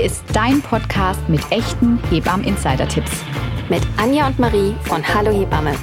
Hier ist dein Podcast mit echten Hebammen-Insider-Tipps. Mit Anja und Marie von Hallo Hebamme.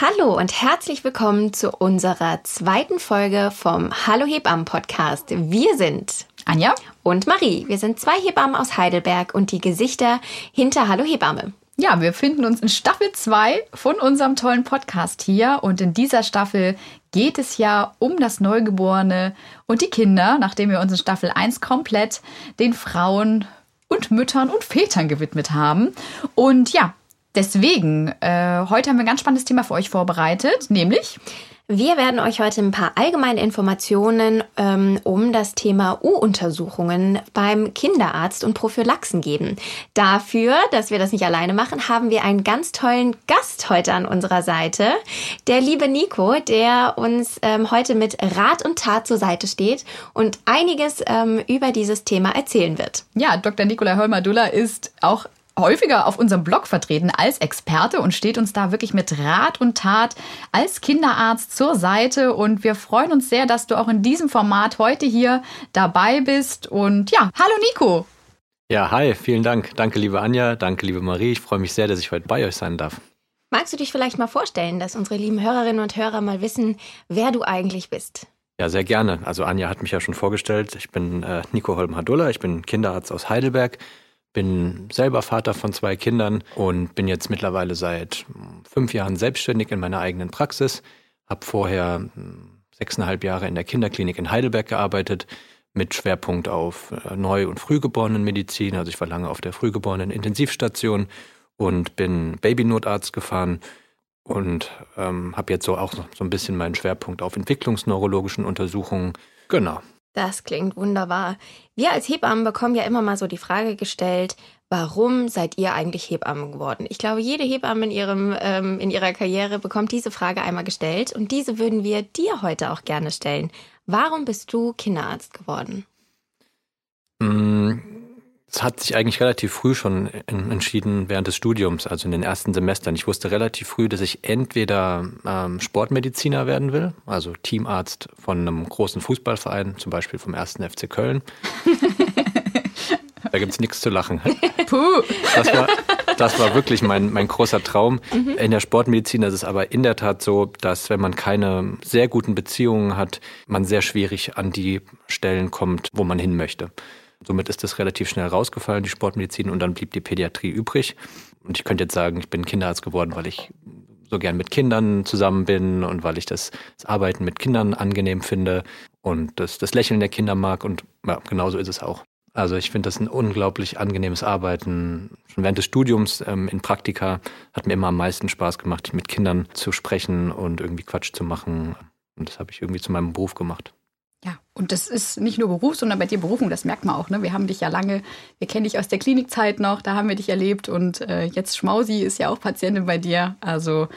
Hallo und herzlich willkommen zu unserer zweiten Folge vom Hallo Hebammen Podcast. Wir sind Anja und Marie. Wir sind zwei Hebammen aus Heidelberg und die Gesichter hinter Hallo Hebamme. Ja, wir finden uns in Staffel 2 von unserem tollen Podcast hier und in dieser Staffel geht es ja um das Neugeborene und die Kinder, nachdem wir uns in Staffel 1 komplett den Frauen und Müttern und Vätern gewidmet haben. Und ja, deswegen, äh, heute haben wir ein ganz spannendes Thema für euch vorbereitet, nämlich wir werden euch heute ein paar allgemeine Informationen ähm, um das Thema U-Untersuchungen beim Kinderarzt und Prophylaxen geben. Dafür, dass wir das nicht alleine machen, haben wir einen ganz tollen Gast heute an unserer Seite. Der liebe Nico, der uns ähm, heute mit Rat und Tat zur Seite steht und einiges ähm, über dieses Thema erzählen wird. Ja, Dr. Nikolai Holmer-Duller ist auch häufiger auf unserem Blog vertreten als Experte und steht uns da wirklich mit Rat und Tat als Kinderarzt zur Seite. Und wir freuen uns sehr, dass du auch in diesem Format heute hier dabei bist. Und ja, hallo Nico. Ja, hi, vielen Dank. Danke, liebe Anja, danke, liebe Marie. Ich freue mich sehr, dass ich heute bei euch sein darf. Magst du dich vielleicht mal vorstellen, dass unsere lieben Hörerinnen und Hörer mal wissen, wer du eigentlich bist? Ja, sehr gerne. Also Anja hat mich ja schon vorgestellt. Ich bin äh, Nico Holm-Hadulla, ich bin Kinderarzt aus Heidelberg bin selber Vater von zwei Kindern und bin jetzt mittlerweile seit fünf Jahren selbstständig in meiner eigenen Praxis. Habe vorher hm, sechseinhalb Jahre in der Kinderklinik in Heidelberg gearbeitet mit Schwerpunkt auf äh, Neu- und Frühgeborenenmedizin. Also ich war lange auf der frühgeborenen Intensivstation und bin Babynotarzt gefahren und ähm, habe jetzt so auch so ein bisschen meinen Schwerpunkt auf entwicklungsneurologischen Untersuchungen. Genau. Das klingt wunderbar. Wir als Hebammen bekommen ja immer mal so die Frage gestellt, warum seid ihr eigentlich Hebamme geworden? Ich glaube, jede Hebamme in, ihrem, ähm, in ihrer Karriere bekommt diese Frage einmal gestellt und diese würden wir dir heute auch gerne stellen. Warum bist du Kinderarzt geworden? Mm, es hat sich eigentlich relativ früh schon entschieden während des Studiums, also in den ersten Semestern. Ich wusste relativ früh, dass ich entweder ähm, Sportmediziner werden will, also Teamarzt von einem großen Fußballverein, zum Beispiel vom ersten FC Köln. da gibt es nichts zu lachen. Puh. Das war, das war wirklich mein, mein großer Traum. Mhm. In der Sportmedizin ist es aber in der Tat so, dass wenn man keine sehr guten Beziehungen hat, man sehr schwierig an die Stellen kommt, wo man hin möchte. Somit ist das relativ schnell rausgefallen, die Sportmedizin, und dann blieb die Pädiatrie übrig. Und ich könnte jetzt sagen, ich bin Kinderarzt geworden, weil ich so gern mit Kindern zusammen bin und weil ich das, das Arbeiten mit Kindern angenehm finde und das, das Lächeln der Kinder mag. Und ja, genauso ist es auch. Also ich finde das ein unglaublich angenehmes Arbeiten. Schon während des Studiums ähm, in Praktika hat mir immer am meisten Spaß gemacht, mit Kindern zu sprechen und irgendwie Quatsch zu machen. Und das habe ich irgendwie zu meinem Beruf gemacht. Ja, und das ist nicht nur Beruf, sondern bei dir Berufung, das merkt man auch. Ne? Wir haben dich ja lange, wir kennen dich aus der Klinikzeit noch, da haben wir dich erlebt und äh, jetzt Schmausi ist ja auch Patientin bei dir. Also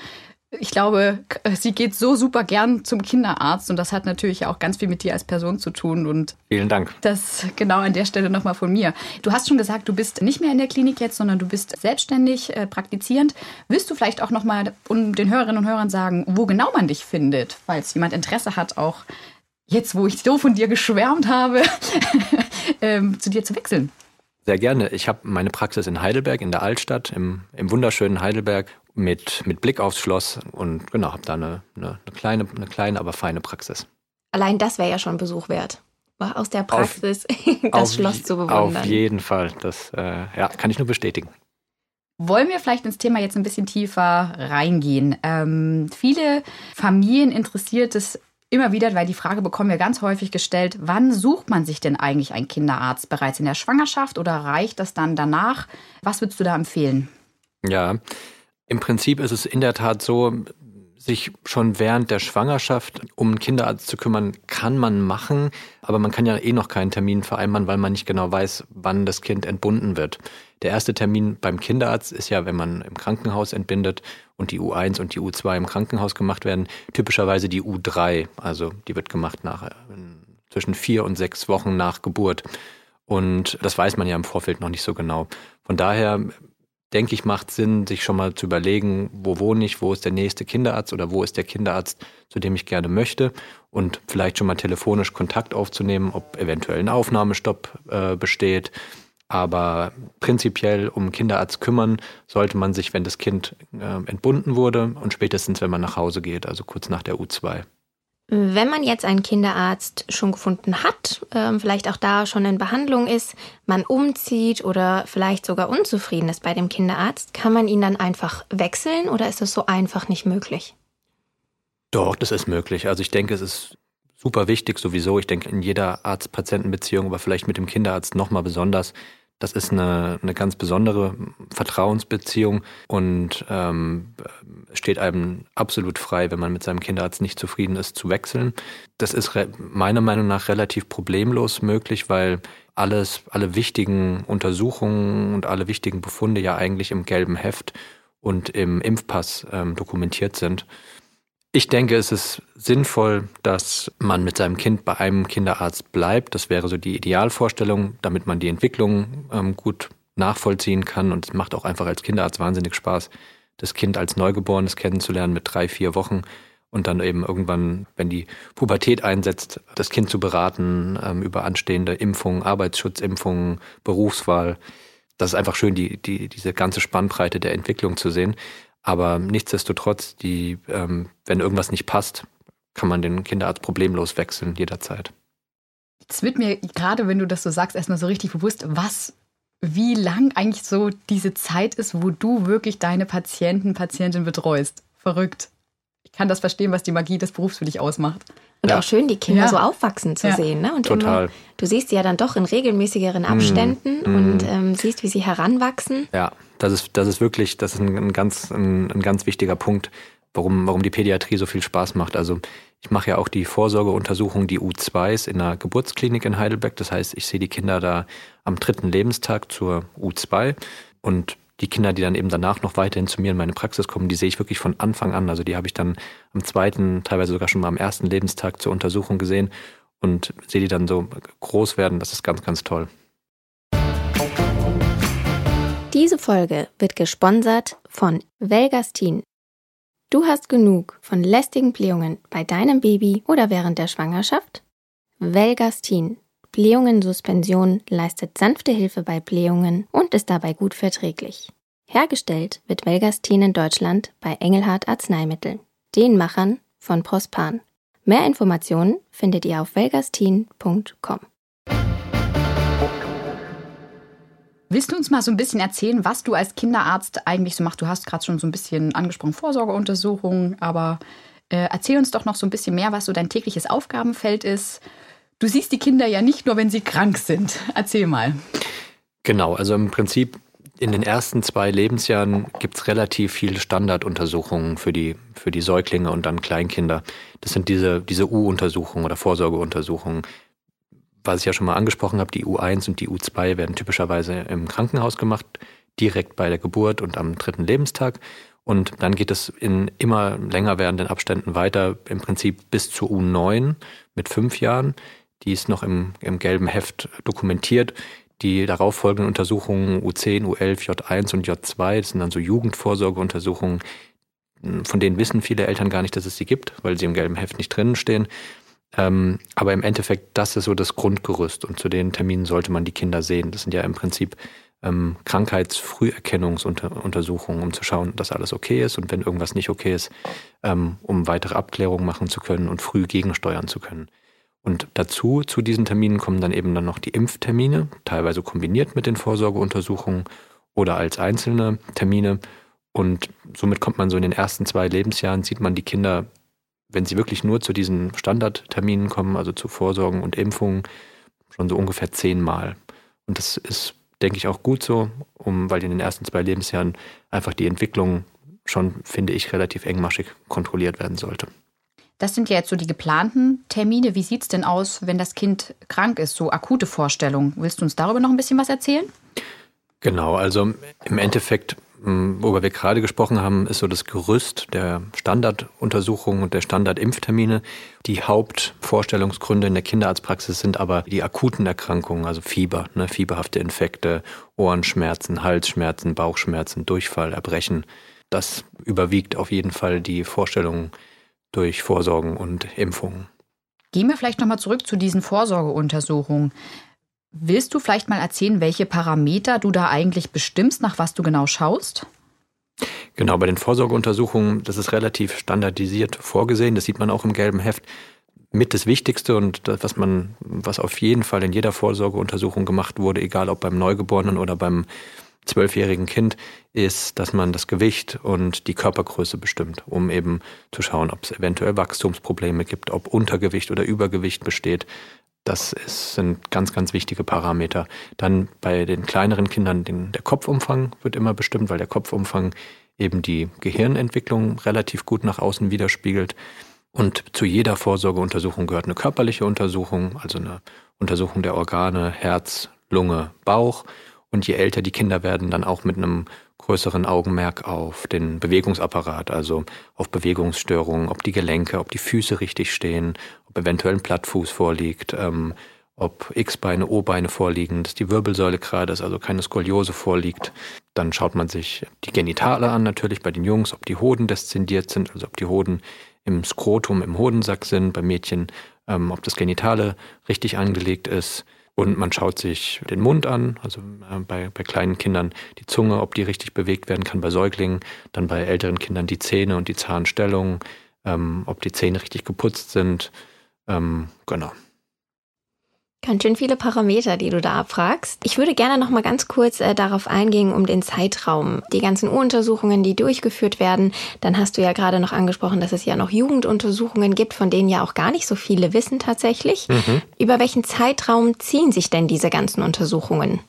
ich glaube, sie geht so super gern zum Kinderarzt und das hat natürlich auch ganz viel mit dir als Person zu tun. Und Vielen Dank. Das genau an der Stelle nochmal von mir. Du hast schon gesagt, du bist nicht mehr in der Klinik jetzt, sondern du bist selbstständig äh, praktizierend. Willst du vielleicht auch nochmal den Hörerinnen und Hörern sagen, wo genau man dich findet, falls jemand Interesse hat, auch jetzt, wo ich so von dir geschwärmt habe, ähm, zu dir zu wechseln? Sehr gerne. Ich habe meine Praxis in Heidelberg, in der Altstadt, im, im wunderschönen Heidelberg, mit, mit Blick aufs Schloss und genau, habe da eine, eine, eine, kleine, eine kleine, aber feine Praxis. Allein das wäre ja schon Besuch wert. Aus der Praxis auf, das auf, Schloss zu bewundern. Auf jeden Fall. Das äh, ja, kann ich nur bestätigen. Wollen wir vielleicht ins Thema jetzt ein bisschen tiefer reingehen? Ähm, viele Familien interessiert es immer wieder, weil die Frage bekommen wir ganz häufig gestellt, wann sucht man sich denn eigentlich einen Kinderarzt? Bereits in der Schwangerschaft oder reicht das dann danach? Was würdest du da empfehlen? Ja, im Prinzip ist es in der Tat so, sich schon während der Schwangerschaft um einen Kinderarzt zu kümmern, kann man machen, aber man kann ja eh noch keinen Termin vereinbaren, weil man nicht genau weiß, wann das Kind entbunden wird. Der erste Termin beim Kinderarzt ist ja, wenn man im Krankenhaus entbindet und die U1 und die U2 im Krankenhaus gemacht werden, typischerweise die U3. Also die wird gemacht nach zwischen vier und sechs Wochen nach Geburt. Und das weiß man ja im Vorfeld noch nicht so genau. Von daher denke ich, macht Sinn, sich schon mal zu überlegen, wo wohne ich, wo ist der nächste Kinderarzt oder wo ist der Kinderarzt, zu dem ich gerne möchte und vielleicht schon mal telefonisch Kontakt aufzunehmen, ob eventuell ein Aufnahmestopp äh, besteht. Aber prinzipiell um Kinderarzt kümmern sollte man sich, wenn das Kind äh, entbunden wurde und spätestens, wenn man nach Hause geht, also kurz nach der U2. Wenn man jetzt einen Kinderarzt schon gefunden hat, ähm, vielleicht auch da schon in Behandlung ist, man umzieht oder vielleicht sogar unzufrieden ist bei dem Kinderarzt, kann man ihn dann einfach wechseln oder ist das so einfach nicht möglich? Doch, das ist möglich. Also ich denke, es ist super wichtig sowieso. Ich denke, in jeder Arzt-Patienten-Beziehung, aber vielleicht mit dem Kinderarzt nochmal besonders, das ist eine, eine ganz besondere Vertrauensbeziehung und ähm, steht einem absolut frei, wenn man mit seinem Kinderarzt nicht zufrieden ist, zu wechseln. Das ist meiner Meinung nach relativ problemlos möglich, weil alles, alle wichtigen Untersuchungen und alle wichtigen Befunde ja eigentlich im gelben Heft und im Impfpass ähm, dokumentiert sind. Ich denke, es ist sinnvoll, dass man mit seinem Kind bei einem Kinderarzt bleibt. Das wäre so die Idealvorstellung, damit man die Entwicklung ähm, gut nachvollziehen kann. Und es macht auch einfach als Kinderarzt wahnsinnig Spaß, das Kind als Neugeborenes kennenzulernen mit drei, vier Wochen und dann eben irgendwann, wenn die Pubertät einsetzt, das Kind zu beraten ähm, über anstehende Impfungen, Arbeitsschutzimpfungen, Berufswahl. Das ist einfach schön, die, die, diese ganze Spannbreite der Entwicklung zu sehen. Aber nichtsdestotrotz, die, ähm, wenn irgendwas nicht passt, kann man den Kinderarzt problemlos wechseln, jederzeit. Jetzt wird mir gerade, wenn du das so sagst, erstmal so richtig bewusst, was, wie lang eigentlich so diese Zeit ist, wo du wirklich deine Patienten, Patientin betreust. Verrückt. Ich kann das verstehen, was die Magie des Berufs für dich ausmacht. Und ja. auch schön, die Kinder ja. so aufwachsen zu ja. sehen. Ne? Und Total. Immer, du siehst sie ja dann doch in regelmäßigeren Abständen mm, und ähm, siehst, wie sie heranwachsen. Ja, das ist, das ist wirklich, das ist ein, ein ganz, ein, ein, ganz wichtiger Punkt, warum, warum die Pädiatrie so viel Spaß macht. Also ich mache ja auch die Vorsorgeuntersuchung, die U2s in der Geburtsklinik in Heidelberg. Das heißt, ich sehe die Kinder da am dritten Lebenstag zur U2 und die Kinder, die dann eben danach noch weiterhin zu mir in meine Praxis kommen, die sehe ich wirklich von Anfang an. Also die habe ich dann am zweiten, teilweise sogar schon mal am ersten Lebenstag zur Untersuchung gesehen und sehe die dann so groß werden. Das ist ganz, ganz toll. Diese Folge wird gesponsert von Velgastin. Du hast genug von lästigen Blähungen bei deinem Baby oder während der Schwangerschaft? Velgastin Blähungen-Suspension leistet sanfte Hilfe bei Blähungen und ist dabei gut verträglich. Hergestellt wird Velgastin in Deutschland bei Engelhardt Arzneimittel, den Machern von Prospan. Mehr Informationen findet ihr auf velgastin.com. Willst du uns mal so ein bisschen erzählen, was du als Kinderarzt eigentlich so machst? Du hast gerade schon so ein bisschen angesprochen, Vorsorgeuntersuchungen, aber äh, erzähl uns doch noch so ein bisschen mehr, was so dein tägliches Aufgabenfeld ist Du siehst die Kinder ja nicht nur, wenn sie krank sind. Erzähl mal. Genau, also im Prinzip in den ersten zwei Lebensjahren gibt es relativ viele Standarduntersuchungen für die, für die Säuglinge und dann Kleinkinder. Das sind diese, diese U-Untersuchungen oder Vorsorgeuntersuchungen. Was ich ja schon mal angesprochen habe, die U1 und die U2 werden typischerweise im Krankenhaus gemacht, direkt bei der Geburt und am dritten Lebenstag. Und dann geht es in immer länger werdenden Abständen weiter, im Prinzip bis zur U9 mit fünf Jahren. Die ist noch im, im gelben Heft dokumentiert. Die darauffolgenden Untersuchungen U10, U11, J1 und J2, das sind dann so Jugendvorsorgeuntersuchungen, von denen wissen viele Eltern gar nicht, dass es sie gibt, weil sie im gelben Heft nicht drinnen stehen. Ähm, aber im Endeffekt, das ist so das Grundgerüst und zu den Terminen sollte man die Kinder sehen. Das sind ja im Prinzip ähm, Krankheitsfrüherkennungsuntersuchungen, um zu schauen, dass alles okay ist und wenn irgendwas nicht okay ist, ähm, um weitere Abklärungen machen zu können und früh gegensteuern zu können. Und dazu, zu diesen Terminen kommen dann eben dann noch die Impftermine, teilweise kombiniert mit den Vorsorgeuntersuchungen oder als einzelne Termine. Und somit kommt man so in den ersten zwei Lebensjahren, sieht man die Kinder, wenn sie wirklich nur zu diesen Standardterminen kommen, also zu Vorsorgen und Impfungen, schon so ungefähr zehnmal. Und das ist, denke ich, auch gut so, um, weil in den ersten zwei Lebensjahren einfach die Entwicklung schon, finde ich, relativ engmaschig kontrolliert werden sollte. Das sind ja jetzt so die geplanten Termine. Wie sieht es denn aus, wenn das Kind krank ist? So akute Vorstellungen. Willst du uns darüber noch ein bisschen was erzählen? Genau, also im Endeffekt worüber wir gerade gesprochen haben, ist so das Gerüst der Standarduntersuchungen und der Standardimpftermine. Die Hauptvorstellungsgründe in der Kinderarztpraxis sind aber die akuten Erkrankungen, also Fieber, ne, fieberhafte Infekte, Ohrenschmerzen, Halsschmerzen, Bauchschmerzen, Durchfall, Erbrechen. Das überwiegt auf jeden Fall die Vorstellungen durch Vorsorgen und Impfungen. Gehen wir vielleicht nochmal zurück zu diesen Vorsorgeuntersuchungen. Willst du vielleicht mal erzählen, welche Parameter du da eigentlich bestimmst, nach was du genau schaust? Genau, bei den Vorsorgeuntersuchungen, das ist relativ standardisiert vorgesehen. Das sieht man auch im gelben Heft. Mit das Wichtigste und das, was man, was auf jeden Fall in jeder Vorsorgeuntersuchung gemacht wurde, egal ob beim Neugeborenen oder beim zwölfjährigen Kind, ist, dass man das Gewicht und die Körpergröße bestimmt, um eben zu schauen, ob es eventuell Wachstumsprobleme gibt, ob Untergewicht oder Übergewicht besteht, das ist, sind ganz, ganz wichtige Parameter. Dann bei den kleineren Kindern den, der Kopfumfang wird immer bestimmt, weil der Kopfumfang eben die Gehirnentwicklung relativ gut nach außen widerspiegelt. Und zu jeder Vorsorgeuntersuchung gehört eine körperliche Untersuchung, also eine Untersuchung der Organe, Herz, Lunge, Bauch. Und je älter die Kinder werden, dann auch mit einem größeren Augenmerk auf den Bewegungsapparat, also auf Bewegungsstörungen, ob die Gelenke, ob die Füße richtig stehen, ob eventuell ein Plattfuß vorliegt, ähm, ob X-Beine, O-Beine vorliegen, dass die Wirbelsäule gerade ist, also keine Skoliose vorliegt. Dann schaut man sich die Genitale an, natürlich bei den Jungs, ob die Hoden deszendiert sind, also ob die Hoden im Skrotum, im Hodensack sind, bei Mädchen, ähm, ob das Genitale richtig angelegt ist. Und man schaut sich den Mund an, also äh, bei, bei kleinen Kindern die Zunge, ob die richtig bewegt werden kann, bei Säuglingen, dann bei älteren Kindern die Zähne und die Zahnstellung, ähm, ob die Zähne richtig geputzt sind. Ähm, genau. Ganz schön viele Parameter, die du da abfragst. Ich würde gerne noch mal ganz kurz äh, darauf eingehen, um den Zeitraum. Die ganzen Uruntersuchungen, die durchgeführt werden. Dann hast du ja gerade noch angesprochen, dass es ja noch Jugenduntersuchungen gibt, von denen ja auch gar nicht so viele wissen tatsächlich. Mhm. Über welchen Zeitraum ziehen sich denn diese ganzen Untersuchungen?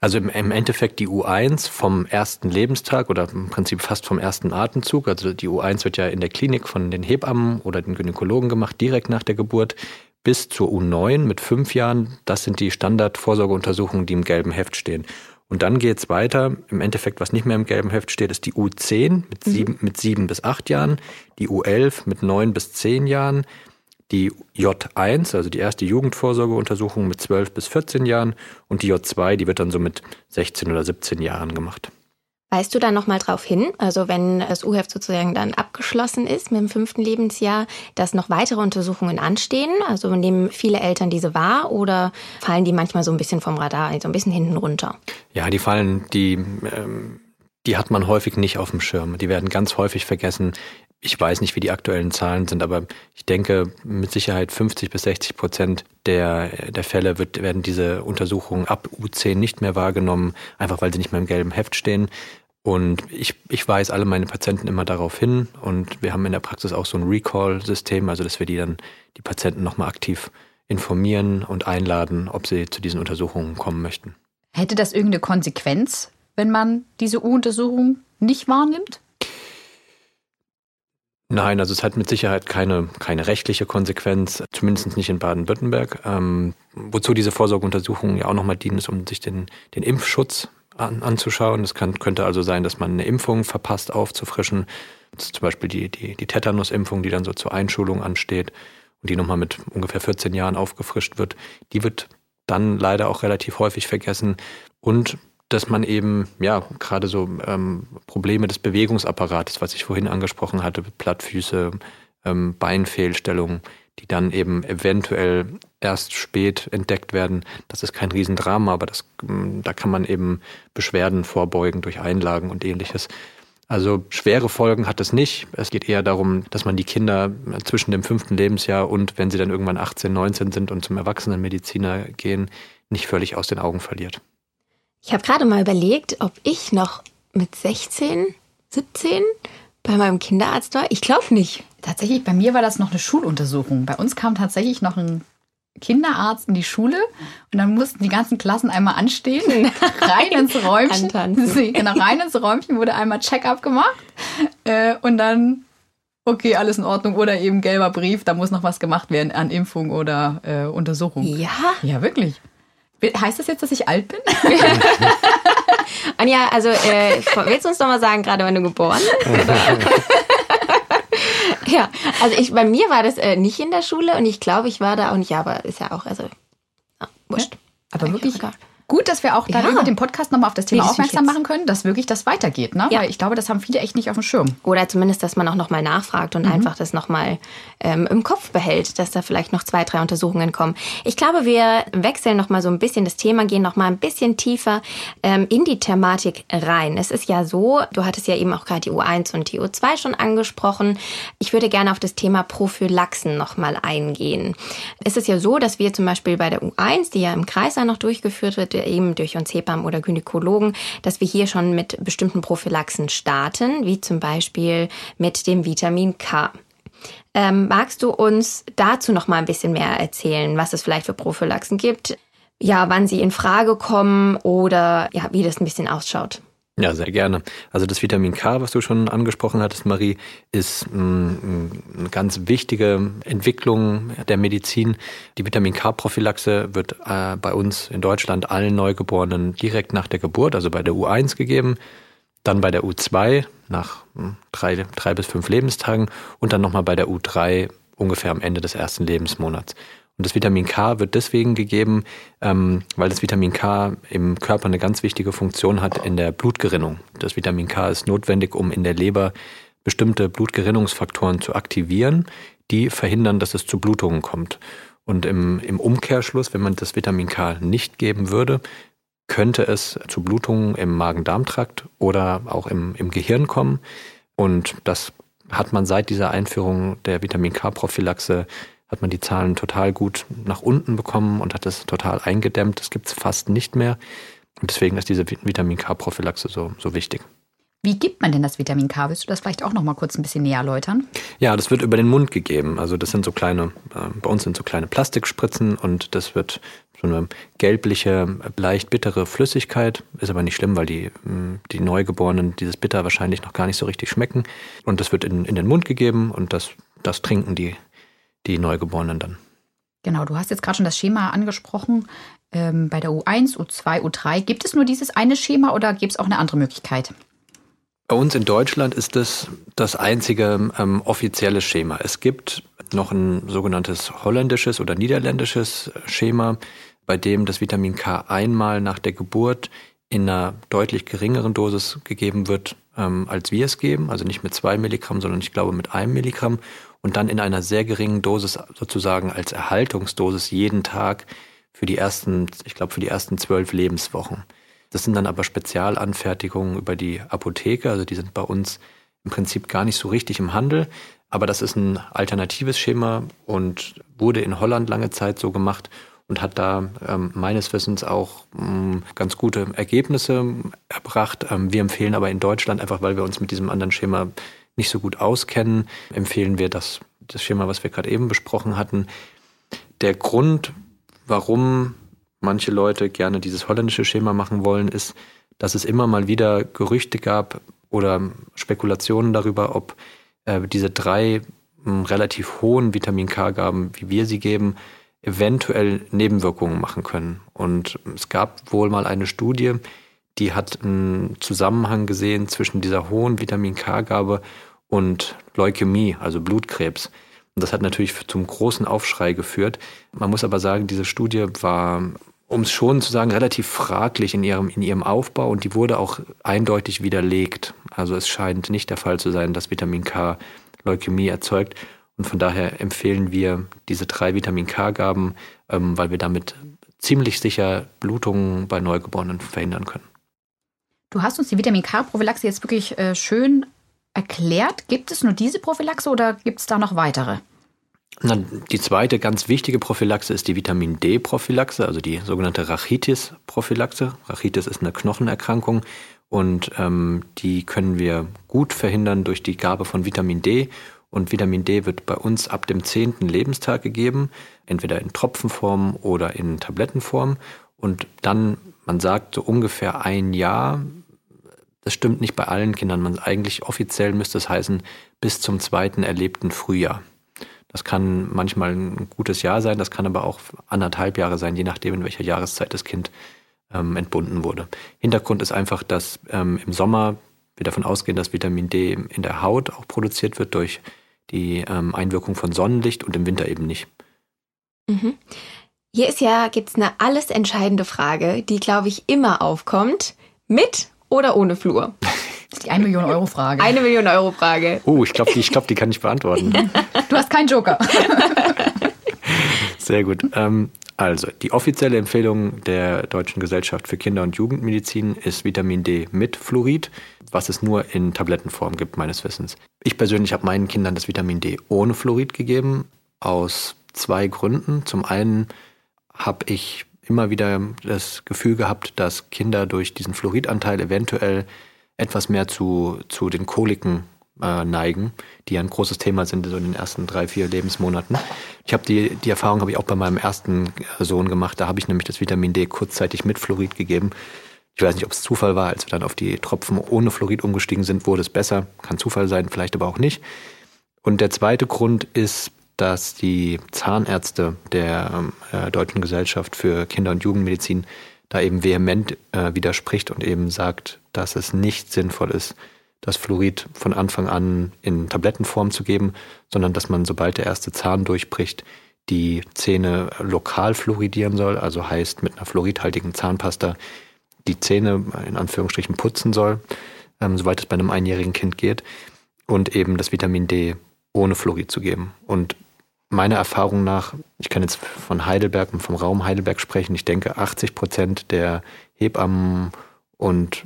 Also im, im, Endeffekt die U1 vom ersten Lebenstag oder im Prinzip fast vom ersten Atemzug. Also die U1 wird ja in der Klinik von den Hebammen oder den Gynäkologen gemacht, direkt nach der Geburt bis zur U9 mit fünf Jahren. Das sind die Standardvorsorgeuntersuchungen, die im gelben Heft stehen. Und dann geht es weiter. Im Endeffekt, was nicht mehr im gelben Heft steht, ist die U10 mit, mhm. sieben, mit sieben bis acht Jahren, die U11 mit neun bis zehn Jahren, die J1, also die erste Jugendvorsorgeuntersuchung mit 12 bis 14 Jahren und die J2, die wird dann so mit 16 oder 17 Jahren gemacht. Weißt du da nochmal drauf hin, also wenn das U-Heft sozusagen dann abgeschlossen ist mit dem fünften Lebensjahr, dass noch weitere Untersuchungen anstehen? Also nehmen viele Eltern diese wahr oder fallen die manchmal so ein bisschen vom Radar, so ein bisschen hinten runter? Ja, die fallen, die, ähm, die hat man häufig nicht auf dem Schirm. Die werden ganz häufig vergessen. Ich weiß nicht, wie die aktuellen Zahlen sind, aber ich denke, mit Sicherheit 50 bis 60 Prozent der, der Fälle wird, werden diese Untersuchungen ab U10 nicht mehr wahrgenommen, einfach weil sie nicht mehr im gelben Heft stehen. Und ich, ich weise alle meine Patienten immer darauf hin und wir haben in der Praxis auch so ein Recall-System, also dass wir die dann, die Patienten nochmal aktiv informieren und einladen, ob sie zu diesen Untersuchungen kommen möchten. Hätte das irgendeine Konsequenz, wenn man diese U-Untersuchung nicht wahrnimmt? Nein, also es hat mit Sicherheit keine, keine rechtliche Konsequenz, zumindest nicht in Baden-Württemberg. Ähm, wozu diese Vorsorgeuntersuchungen ja auch nochmal dienen, ist, um sich den, den Impfschutz an, anzuschauen. Es könnte also sein, dass man eine Impfung verpasst aufzufrischen. Zum Beispiel die, die, die Tetanus-Impfung, die dann so zur Einschulung ansteht und die nochmal mit ungefähr 14 Jahren aufgefrischt wird. Die wird dann leider auch relativ häufig vergessen. Und dass man eben, ja, gerade so ähm, Probleme des Bewegungsapparates, was ich vorhin angesprochen hatte, Plattfüße, ähm, Beinfehlstellungen, die dann eben eventuell erst spät entdeckt werden. Das ist kein Riesendrama, aber das, mm, da kann man eben Beschwerden vorbeugen durch Einlagen und ähnliches. Also schwere Folgen hat es nicht. Es geht eher darum, dass man die Kinder zwischen dem fünften Lebensjahr und wenn sie dann irgendwann 18, 19 sind und zum Erwachsenenmediziner gehen, nicht völlig aus den Augen verliert. Ich habe gerade mal überlegt, ob ich noch mit 16, 17 bei meinem Kinderarzt war. Ich glaube nicht. Tatsächlich, bei mir war das noch eine Schuluntersuchung. Bei uns kam tatsächlich noch ein Kinderarzt in die Schule und dann mussten die ganzen Klassen einmal anstehen, rein ins Räumchen. genau, rein ins Räumchen wurde einmal Check-up gemacht äh, und dann, okay, alles in Ordnung oder eben gelber Brief, da muss noch was gemacht werden an Impfung oder äh, Untersuchung. Ja? Ja, wirklich. Heißt das jetzt, dass ich alt bin? Anja, also äh, willst du uns noch mal sagen, gerade wann du geboren bist? ja, also ich, bei mir war das äh, nicht in der Schule und ich glaube, ich war da auch nicht, aber ist ja auch, also, ja, wurscht. Ja, aber wirklich, Gut, dass wir auch dann ja. über den Podcast nochmal auf das Thema aufmerksam machen können, dass wirklich das weitergeht. Ne? Ja. Weil ich glaube, das haben viele echt nicht auf dem Schirm. Oder zumindest, dass man auch nochmal nachfragt und mhm. einfach das nochmal ähm, im Kopf behält, dass da vielleicht noch zwei, drei Untersuchungen kommen. Ich glaube, wir wechseln nochmal so ein bisschen das Thema, gehen nochmal ein bisschen tiefer ähm, in die Thematik rein. Es ist ja so, du hattest ja eben auch gerade die U1 und die U2 schon angesprochen. Ich würde gerne auf das Thema Prophylaxen nochmal eingehen. Es ist ja so, dass wir zum Beispiel bei der U1, die ja im Kreis noch durchgeführt wird, eben durch uns Hebammen oder Gynäkologen, dass wir hier schon mit bestimmten Prophylaxen starten, wie zum Beispiel mit dem Vitamin K. Ähm, magst du uns dazu noch mal ein bisschen mehr erzählen, was es vielleicht für Prophylaxen gibt? Ja, wann sie in Frage kommen oder ja, wie das ein bisschen ausschaut. Ja, sehr gerne. Also das Vitamin K, was du schon angesprochen hattest, Marie, ist mm, eine ganz wichtige Entwicklung der Medizin. Die Vitamin K-Prophylaxe wird äh, bei uns in Deutschland allen Neugeborenen direkt nach der Geburt, also bei der U1 gegeben, dann bei der U2 nach mm, drei, drei bis fünf Lebenstagen und dann nochmal bei der U3 ungefähr am Ende des ersten Lebensmonats. Und das Vitamin K wird deswegen gegeben, ähm, weil das Vitamin K im Körper eine ganz wichtige Funktion hat in der Blutgerinnung. Das Vitamin K ist notwendig, um in der Leber bestimmte Blutgerinnungsfaktoren zu aktivieren, die verhindern, dass es zu Blutungen kommt. Und im, im Umkehrschluss, wenn man das Vitamin K nicht geben würde, könnte es zu Blutungen im Magen-Darm-Trakt oder auch im, im Gehirn kommen. Und das hat man seit dieser Einführung der Vitamin K-Prophylaxe hat man die Zahlen total gut nach unten bekommen und hat es total eingedämmt. Das gibt es fast nicht mehr. Und deswegen ist diese Vitamin K-Prophylaxe so, so wichtig. Wie gibt man denn das Vitamin K? Willst du das vielleicht auch noch mal kurz ein bisschen näher erläutern? Ja, das wird über den Mund gegeben. Also das sind so kleine, äh, bei uns sind so kleine Plastikspritzen und das wird so eine gelbliche, leicht bittere Flüssigkeit. Ist aber nicht schlimm, weil die, mm, die Neugeborenen dieses Bitter wahrscheinlich noch gar nicht so richtig schmecken. Und das wird in, in den Mund gegeben und das, das trinken die die Neugeborenen dann. Genau, du hast jetzt gerade schon das Schema angesprochen. Ähm, bei der U1, U2, U3. Gibt es nur dieses eine Schema oder gibt es auch eine andere Möglichkeit? Bei uns in Deutschland ist das das einzige ähm, offizielle Schema. Es gibt noch ein sogenanntes holländisches oder niederländisches Schema, bei dem das Vitamin K einmal nach der Geburt in einer deutlich geringeren Dosis gegeben wird, ähm, als wir es geben. Also nicht mit zwei Milligramm, sondern ich glaube mit einem Milligramm und dann in einer sehr geringen Dosis sozusagen als Erhaltungsdosis jeden Tag für die ersten, ich glaube, für die ersten zwölf Lebenswochen. Das sind dann aber Spezialanfertigungen über die Apotheke, also die sind bei uns im Prinzip gar nicht so richtig im Handel. Aber das ist ein alternatives Schema und wurde in Holland lange Zeit so gemacht und hat da ähm, meines Wissens auch ähm, ganz gute Ergebnisse erbracht. Ähm, wir empfehlen aber in Deutschland, einfach weil wir uns mit diesem anderen Schema nicht so gut auskennen, empfehlen wir das, das Schema, was wir gerade eben besprochen hatten. Der Grund, warum manche Leute gerne dieses holländische Schema machen wollen, ist, dass es immer mal wieder Gerüchte gab oder Spekulationen darüber, ob äh, diese drei äh, relativ hohen Vitamin K-Gaben, wie wir sie geben, eventuell Nebenwirkungen machen können. Und es gab wohl mal eine Studie, die hat einen Zusammenhang gesehen zwischen dieser hohen Vitamin K-Gabe und Leukämie, also Blutkrebs. Und das hat natürlich zum großen Aufschrei geführt. Man muss aber sagen, diese Studie war, um es schon zu sagen, relativ fraglich in ihrem, in ihrem Aufbau und die wurde auch eindeutig widerlegt. Also es scheint nicht der Fall zu sein, dass Vitamin K Leukämie erzeugt. Und von daher empfehlen wir diese drei Vitamin K-Gaben, ähm, weil wir damit ziemlich sicher Blutungen bei Neugeborenen verhindern können. Du hast uns die Vitamin K-Prophylaxe jetzt wirklich äh, schön erklärt. Gibt es nur diese Prophylaxe oder gibt es da noch weitere? Na, die zweite ganz wichtige Prophylaxe ist die Vitamin D-Prophylaxe, also die sogenannte Rachitis-Prophylaxe. Rachitis ist eine Knochenerkrankung und ähm, die können wir gut verhindern durch die Gabe von Vitamin D. Und Vitamin D wird bei uns ab dem zehnten Lebenstag gegeben, entweder in Tropfenform oder in Tablettenform. Und dann, man sagt so ungefähr ein Jahr das stimmt nicht bei allen Kindern. Man eigentlich offiziell müsste es heißen, bis zum zweiten erlebten Frühjahr. Das kann manchmal ein gutes Jahr sein, das kann aber auch anderthalb Jahre sein, je nachdem, in welcher Jahreszeit das Kind ähm, entbunden wurde. Hintergrund ist einfach, dass ähm, im Sommer wir davon ausgehen, dass Vitamin D in der Haut auch produziert wird durch die ähm, Einwirkung von Sonnenlicht und im Winter eben nicht. Mhm. Hier ist ja, gibt es eine alles entscheidende Frage, die, glaube ich, immer aufkommt. Mit oder ohne Flur? Das ist die 1 Million Euro Frage. Eine Million Euro Frage. Oh, ich glaube, die, glaub, die kann ich beantworten. du hast keinen Joker. Sehr gut. Ähm, also, die offizielle Empfehlung der Deutschen Gesellschaft für Kinder- und Jugendmedizin ist Vitamin D mit Fluorid, was es nur in Tablettenform gibt, meines Wissens. Ich persönlich habe meinen Kindern das Vitamin D ohne Fluorid gegeben, aus zwei Gründen. Zum einen habe ich immer wieder das Gefühl gehabt, dass Kinder durch diesen Fluoridanteil eventuell etwas mehr zu, zu den Koliken äh, neigen, die ja ein großes Thema sind so in den ersten drei, vier Lebensmonaten. Ich habe die, die Erfahrung habe ich auch bei meinem ersten Sohn gemacht. Da habe ich nämlich das Vitamin D kurzzeitig mit Fluorid gegeben. Ich weiß nicht, ob es Zufall war, als wir dann auf die Tropfen ohne Fluorid umgestiegen sind, wurde es besser. Kann Zufall sein, vielleicht aber auch nicht. Und der zweite Grund ist, dass die Zahnärzte der äh, Deutschen Gesellschaft für Kinder- und Jugendmedizin da eben vehement äh, widerspricht und eben sagt, dass es nicht sinnvoll ist, das Fluorid von Anfang an in Tablettenform zu geben, sondern dass man, sobald der erste Zahn durchbricht, die Zähne lokal fluoridieren soll, also heißt mit einer fluoridhaltigen Zahnpasta die Zähne in Anführungsstrichen putzen soll, ähm, soweit es bei einem einjährigen Kind geht, und eben das Vitamin D ohne Fluorid zu geben. Und meiner Erfahrung nach, ich kann jetzt von Heidelberg und vom Raum Heidelberg sprechen, ich denke 80 Prozent der Hebammen und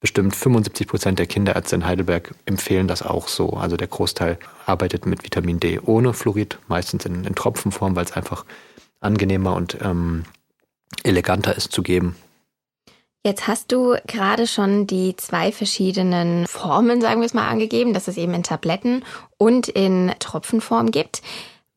bestimmt 75 Prozent der Kinderärzte in Heidelberg empfehlen das auch so. Also der Großteil arbeitet mit Vitamin D ohne Fluorid, meistens in, in Tropfenform, weil es einfach angenehmer und ähm, eleganter ist zu geben. Jetzt hast du gerade schon die zwei verschiedenen Formen, sagen wir es mal, angegeben, dass es eben in Tabletten und in Tropfenform gibt.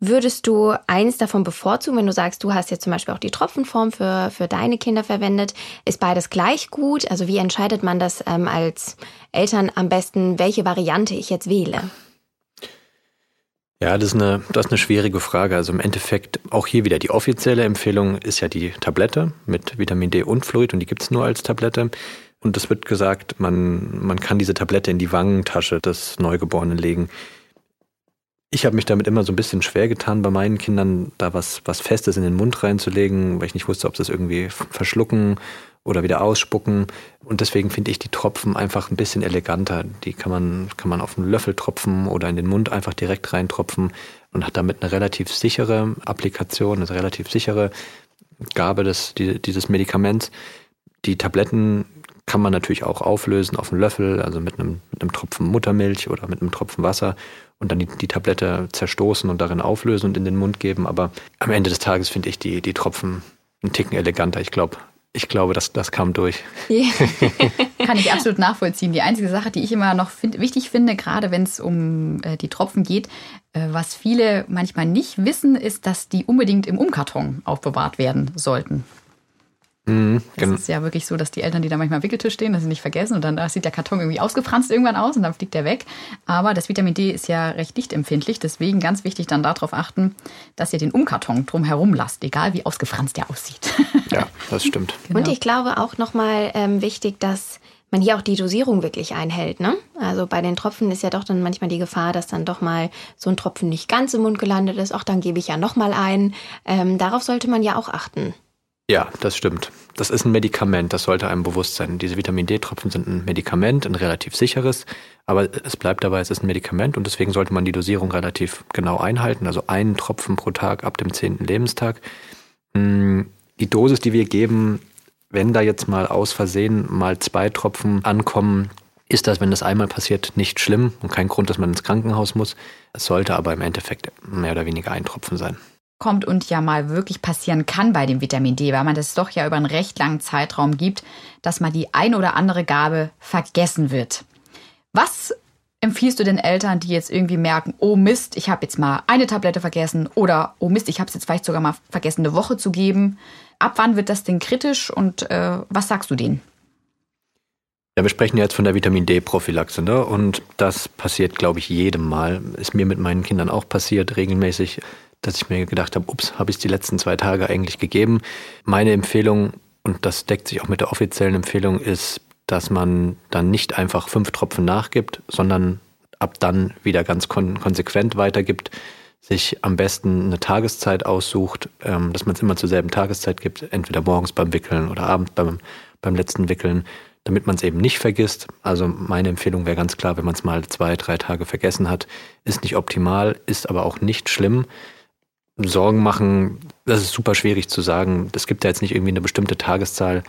Würdest du eins davon bevorzugen, wenn du sagst, du hast jetzt zum Beispiel auch die Tropfenform für, für deine Kinder verwendet? Ist beides gleich gut? Also wie entscheidet man das ähm, als Eltern am besten, welche Variante ich jetzt wähle? Ja, das ist, eine, das ist eine schwierige Frage. Also im Endeffekt auch hier wieder die offizielle Empfehlung ist ja die Tablette mit Vitamin D und Fluorid und die gibt es nur als Tablette. Und es wird gesagt, man, man kann diese Tablette in die Wangentasche des Neugeborenen legen. Ich habe mich damit immer so ein bisschen schwer getan, bei meinen Kindern da was, was Festes in den Mund reinzulegen, weil ich nicht wusste, ob sie es irgendwie verschlucken oder wieder ausspucken. Und deswegen finde ich die Tropfen einfach ein bisschen eleganter. Die kann man, kann man auf einen Löffel tropfen oder in den Mund einfach direkt reintropfen und hat damit eine relativ sichere Applikation, eine relativ sichere Gabe des, dieses Medikaments. Die Tabletten kann man natürlich auch auflösen auf einen Löffel, also mit einem, mit einem Tropfen Muttermilch oder mit einem Tropfen Wasser und dann die, die Tablette zerstoßen und darin auflösen und in den Mund geben. Aber am Ende des Tages finde ich die, die Tropfen einen Ticken eleganter. Ich glaube, ich glaube, das, das kam durch. Yeah. Kann ich absolut nachvollziehen. Die einzige Sache, die ich immer noch find, wichtig finde, gerade wenn es um äh, die Tropfen geht, äh, was viele manchmal nicht wissen, ist, dass die unbedingt im Umkarton aufbewahrt werden sollten. Mhm, es ist ja wirklich so, dass die Eltern, die da manchmal am Wickeltisch stehen, das sie nicht vergessen und dann sieht der Karton irgendwie ausgefranst irgendwann aus und dann fliegt der weg. Aber das Vitamin D ist ja recht lichtempfindlich, deswegen ganz wichtig dann darauf achten, dass ihr den Umkarton drumherum lasst, egal wie ausgefranst der aussieht. Ja, das stimmt. Genau. Und ich glaube auch nochmal ähm, wichtig, dass man hier auch die Dosierung wirklich einhält. Ne? Also bei den Tropfen ist ja doch dann manchmal die Gefahr, dass dann doch mal so ein Tropfen nicht ganz im Mund gelandet ist. Auch dann gebe ich ja nochmal ein. Ähm, darauf sollte man ja auch achten. Ja, das stimmt. Das ist ein Medikament, das sollte einem bewusst sein. Diese Vitamin D-Tropfen sind ein Medikament, ein relativ sicheres, aber es bleibt dabei, es ist ein Medikament und deswegen sollte man die Dosierung relativ genau einhalten, also einen Tropfen pro Tag ab dem zehnten Lebenstag. Hm, die Dosis, die wir geben, wenn da jetzt mal aus Versehen mal zwei Tropfen ankommen, ist das, wenn das einmal passiert, nicht schlimm und kein Grund, dass man ins Krankenhaus muss. Es sollte aber im Endeffekt mehr oder weniger ein Tropfen sein kommt und ja mal wirklich passieren kann bei dem Vitamin D, weil man das doch ja über einen recht langen Zeitraum gibt, dass mal die ein oder andere Gabe vergessen wird. Was empfiehlst du den Eltern, die jetzt irgendwie merken, oh Mist, ich habe jetzt mal eine Tablette vergessen oder oh Mist, ich habe es jetzt vielleicht sogar mal vergessen, eine Woche zu geben? Ab wann wird das denn kritisch und äh, was sagst du denen? Ja, wir sprechen jetzt von der Vitamin D-Prophylaxe, ne? Und das passiert, glaube ich, jedem Mal. Ist mir mit meinen Kindern auch passiert, regelmäßig dass ich mir gedacht habe, ups, habe ich es die letzten zwei Tage eigentlich gegeben. Meine Empfehlung und das deckt sich auch mit der offiziellen Empfehlung, ist, dass man dann nicht einfach fünf Tropfen nachgibt, sondern ab dann wieder ganz kon konsequent weitergibt, sich am besten eine Tageszeit aussucht, ähm, dass man es immer zur selben Tageszeit gibt, entweder morgens beim Wickeln oder abends beim, beim letzten Wickeln, damit man es eben nicht vergisst. Also meine Empfehlung wäre ganz klar, wenn man es mal zwei, drei Tage vergessen hat, ist nicht optimal, ist aber auch nicht schlimm. Sorgen machen, das ist super schwierig zu sagen. Es gibt ja jetzt nicht irgendwie eine bestimmte Tageszahl,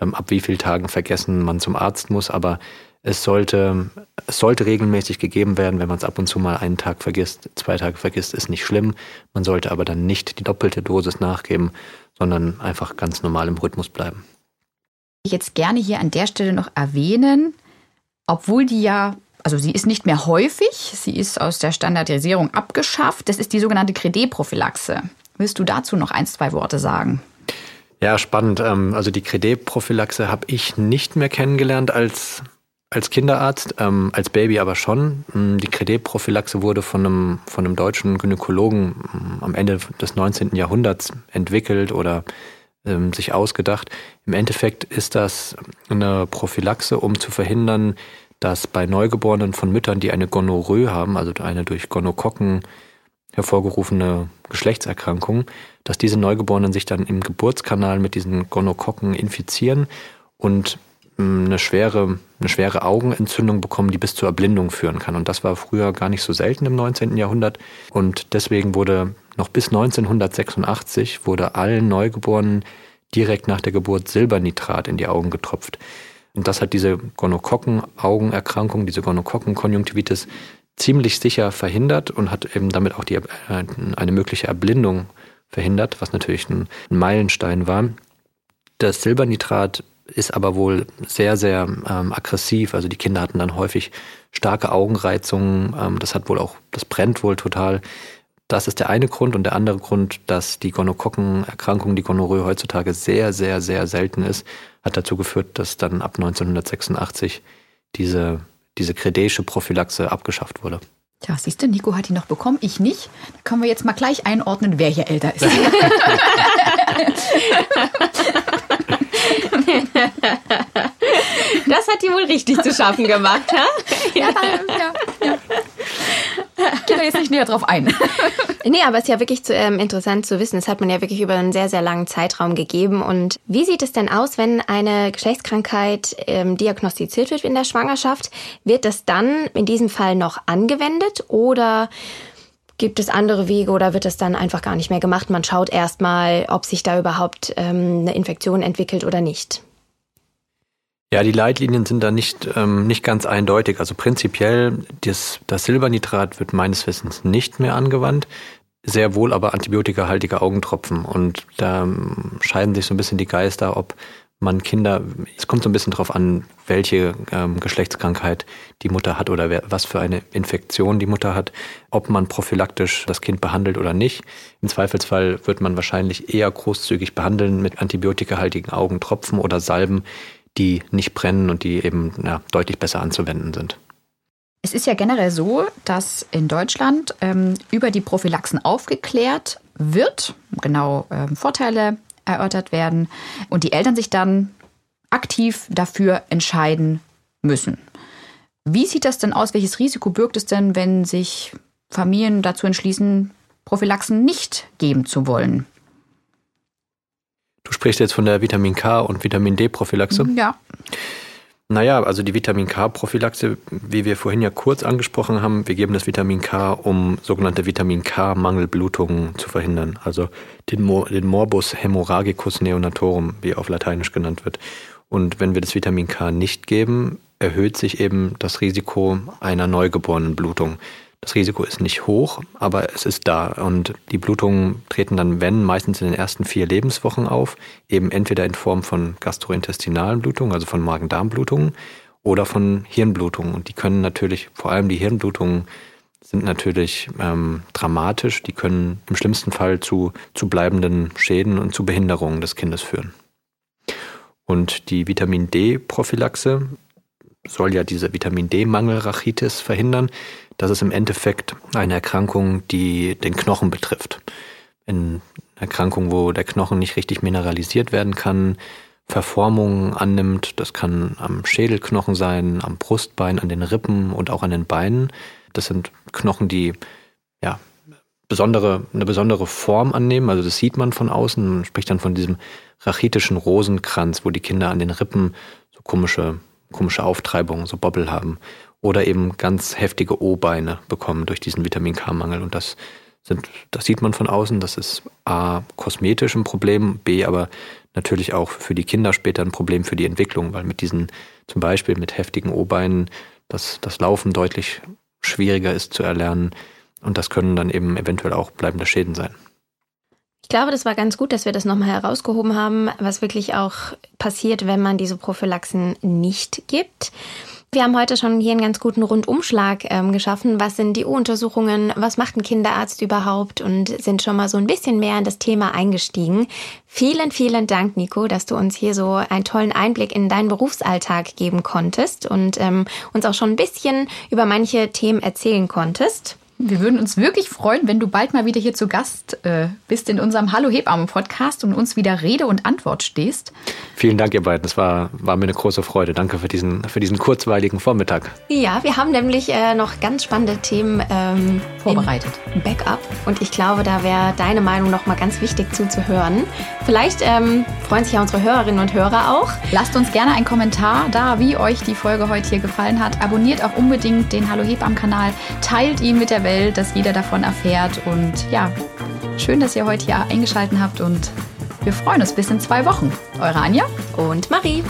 ähm, ab wie vielen Tagen vergessen man zum Arzt muss, aber es sollte, es sollte regelmäßig gegeben werden, wenn man es ab und zu mal einen Tag vergisst, zwei Tage vergisst, ist nicht schlimm. Man sollte aber dann nicht die doppelte Dosis nachgeben, sondern einfach ganz normal im Rhythmus bleiben. Ich jetzt gerne hier an der Stelle noch erwähnen, obwohl die ja, also sie ist nicht mehr häufig, sie ist aus der Standardisierung abgeschafft. Das ist die sogenannte Credé-Prophylaxe. Willst du dazu noch ein, zwei Worte sagen? Ja, spannend. Ähm, also die Credé-Prophylaxe habe ich nicht mehr kennengelernt als als Kinderarzt, ähm, als Baby aber schon. Mm, die Kreditprophylaxe wurde von einem, von einem deutschen Gynäkologen mm, am Ende des 19. Jahrhunderts entwickelt oder ähm, sich ausgedacht. Im Endeffekt ist das eine Prophylaxe, um zu verhindern, dass bei Neugeborenen von Müttern, die eine Gonorrhoe haben, also eine durch Gonokokken hervorgerufene Geschlechtserkrankung, dass diese Neugeborenen sich dann im Geburtskanal mit diesen Gonokokken infizieren und eine schwere, eine schwere Augenentzündung bekommen, die bis zur Erblindung führen kann. Und das war früher gar nicht so selten im 19. Jahrhundert. Und deswegen wurde noch bis 1986 wurde allen Neugeborenen direkt nach der Geburt Silbernitrat in die Augen getropft. Und das hat diese Gonokokken-Augenerkrankung, diese Gonokokken-Konjunktivitis ziemlich sicher verhindert und hat eben damit auch die, äh, eine mögliche Erblindung verhindert, was natürlich ein Meilenstein war. Das Silbernitrat ist aber wohl sehr, sehr ähm, aggressiv. Also die Kinder hatten dann häufig starke Augenreizungen. Ähm, das hat wohl auch, das brennt wohl total. Das ist der eine Grund. Und der andere Grund, dass die Gonokokkenerkrankung, die Gonorrhoe heutzutage sehr, sehr, sehr selten ist, hat dazu geführt, dass dann ab 1986 diese, diese kredesche Prophylaxe abgeschafft wurde. Tja, siehst du, Nico hat die noch bekommen, ich nicht. Da können wir jetzt mal gleich einordnen, wer hier älter ist. das hat die wohl richtig zu schaffen gemacht, ha? ja, ja, ja. Geh da jetzt nicht näher drauf ein. nee, aber es ist ja wirklich zu, ähm, interessant zu wissen. Das hat man ja wirklich über einen sehr, sehr langen Zeitraum gegeben. Und wie sieht es denn aus, wenn eine Geschlechtskrankheit ähm, diagnostiziert wird in der Schwangerschaft? Wird das dann in diesem Fall noch angewendet oder Gibt es andere Wege oder wird es dann einfach gar nicht mehr gemacht? Man schaut erstmal, ob sich da überhaupt ähm, eine Infektion entwickelt oder nicht. Ja, die Leitlinien sind da nicht, ähm, nicht ganz eindeutig. Also prinzipiell, das, das Silbernitrat wird meines Wissens nicht mehr angewandt. Sehr wohl aber antibiotikahaltige Augentropfen. Und da ähm, scheiden sich so ein bisschen die Geister, ob man Kinder, es kommt so ein bisschen drauf an, welche ähm, Geschlechtskrankheit die Mutter hat oder wer, was für eine Infektion die Mutter hat, ob man prophylaktisch das Kind behandelt oder nicht. Im Zweifelsfall wird man wahrscheinlich eher großzügig behandeln mit antibiotikahaltigen Augentropfen oder Salben, die nicht brennen und die eben ja, deutlich besser anzuwenden sind. Es ist ja generell so, dass in Deutschland ähm, über die Prophylaxen aufgeklärt wird, genau ähm, Vorteile erörtert werden und die Eltern sich dann aktiv dafür entscheiden müssen. Wie sieht das denn aus? Welches Risiko birgt es denn, wenn sich Familien dazu entschließen, Prophylaxen nicht geben zu wollen? Du sprichst jetzt von der Vitamin K und Vitamin D Prophylaxe? Ja. Naja, also die Vitamin K-Prophylaxe, wie wir vorhin ja kurz angesprochen haben, wir geben das Vitamin K, um sogenannte Vitamin K-Mangelblutungen zu verhindern. Also den, Mo den Morbus Hämorrhagicus neonatorum, wie auf Lateinisch genannt wird. Und wenn wir das Vitamin K nicht geben, erhöht sich eben das Risiko einer neugeborenen Blutung. Das Risiko ist nicht hoch, aber es ist da. Und die Blutungen treten dann, wenn, meistens in den ersten vier Lebenswochen auf, eben entweder in Form von gastrointestinalen Blutungen, also von Magen-Darm-Blutungen, oder von Hirnblutungen. Und die können natürlich, vor allem die Hirnblutungen, sind natürlich ähm, dramatisch. Die können im schlimmsten Fall zu, zu bleibenden Schäden und zu Behinderungen des Kindes führen. Und die Vitamin D-Prophylaxe soll ja diese Vitamin D-Mangel-Rachitis verhindern. Das ist im Endeffekt eine Erkrankung, die den Knochen betrifft. Eine Erkrankung, wo der Knochen nicht richtig mineralisiert werden kann, Verformungen annimmt. Das kann am Schädelknochen sein, am Brustbein, an den Rippen und auch an den Beinen. Das sind Knochen, die ja, besondere, eine besondere Form annehmen. Also das sieht man von außen. Man spricht dann von diesem rachitischen Rosenkranz, wo die Kinder an den Rippen so komische, komische Auftreibungen, so Bobbel haben. Oder eben ganz heftige O-Beine bekommen durch diesen Vitamin K-Mangel. Und das sind, das sieht man von außen. Das ist A, kosmetisch ein Problem, B, aber natürlich auch für die Kinder später ein Problem für die Entwicklung, weil mit diesen, zum Beispiel mit heftigen O-Beinen, das, das Laufen deutlich schwieriger ist zu erlernen. Und das können dann eben eventuell auch bleibende Schäden sein. Ich glaube, das war ganz gut, dass wir das nochmal herausgehoben haben, was wirklich auch passiert, wenn man diese Prophylaxen nicht gibt. Wir haben heute schon hier einen ganz guten Rundumschlag ähm, geschaffen. Was sind die U-Untersuchungen? Was macht ein Kinderarzt überhaupt? Und sind schon mal so ein bisschen mehr in das Thema eingestiegen. Vielen, vielen Dank, Nico, dass du uns hier so einen tollen Einblick in deinen Berufsalltag geben konntest und ähm, uns auch schon ein bisschen über manche Themen erzählen konntest. Wir würden uns wirklich freuen, wenn du bald mal wieder hier zu Gast äh, bist in unserem Hallo Hebamme Podcast und uns wieder Rede und Antwort stehst. Vielen Dank, ihr beiden. Das war, war mir eine große Freude. Danke für diesen, für diesen kurzweiligen Vormittag. Ja, wir haben nämlich äh, noch ganz spannende Themen ähm, vorbereitet. Backup. Und ich glaube, da wäre deine Meinung noch mal ganz wichtig zuzuhören. Vielleicht ähm, freuen sich ja unsere Hörerinnen und Hörer auch. Lasst uns gerne einen Kommentar da, wie euch die Folge heute hier gefallen hat. Abonniert auch unbedingt den Hallo Hebammen Kanal. Teilt ihn mit der Welt Welt, dass jeder davon erfährt. Und ja, schön, dass ihr heute hier eingeschaltet habt und wir freuen uns bis in zwei Wochen. Eure Anja und Marie.